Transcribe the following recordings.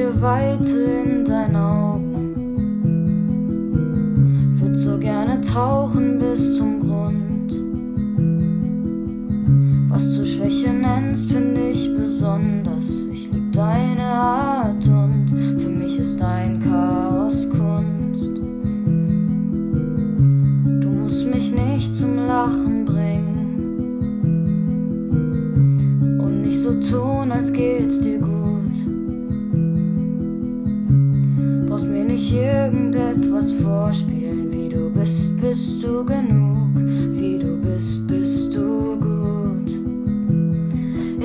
unendliche Weite in deinen Augen. Würd so gerne tauchen bis zum Grund. Was du Schwäche nennst, finde ich besonders. Ich lieb deine Art und für mich ist dein Chaos Kunst. Du musst mich nicht zum Lachen bringen und nicht so tun, als geht's dir gut. Irgendetwas vorspielen, wie du bist, bist du genug, wie du bist, bist du gut.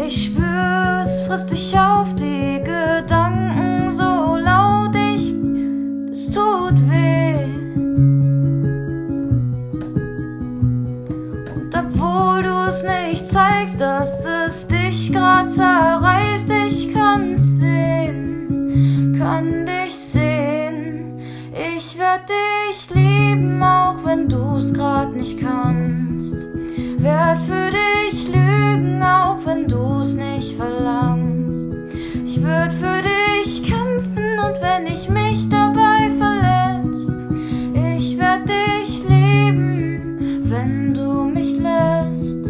Ich spür, es frisst dich auf die Gedanken so laut, ich, es tut weh. Und obwohl du es nicht zeigst, dass es dich grad zerreißt, ich grad nicht kannst. Werd für dich lügen, auch wenn du's nicht verlangst. Ich würd für dich kämpfen und wenn ich mich dabei verletz, ich werd dich lieben, wenn du mich lässt.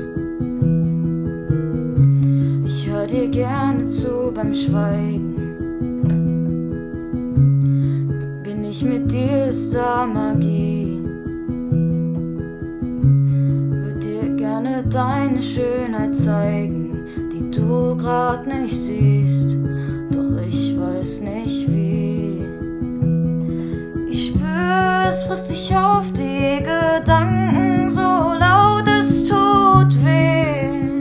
Ich hör dir gerne zu beim Schweigen. Bin ich mit dir, ist da Magie. Deine Schönheit zeigen, die du grad nicht siehst, doch ich weiß nicht wie. Ich spür, es frisst dich auf die Gedanken so laut, es tut weh.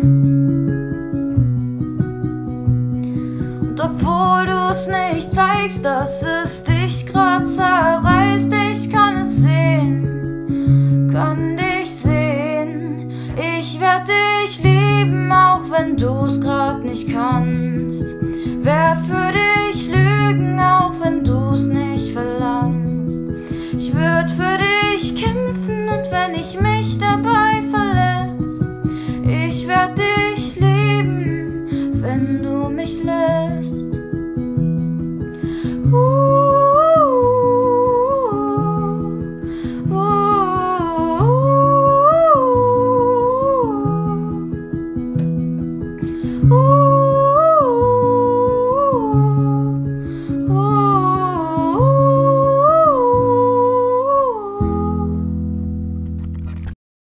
Und obwohl du es nicht zeigst, dass es dich grad zerreißt, dich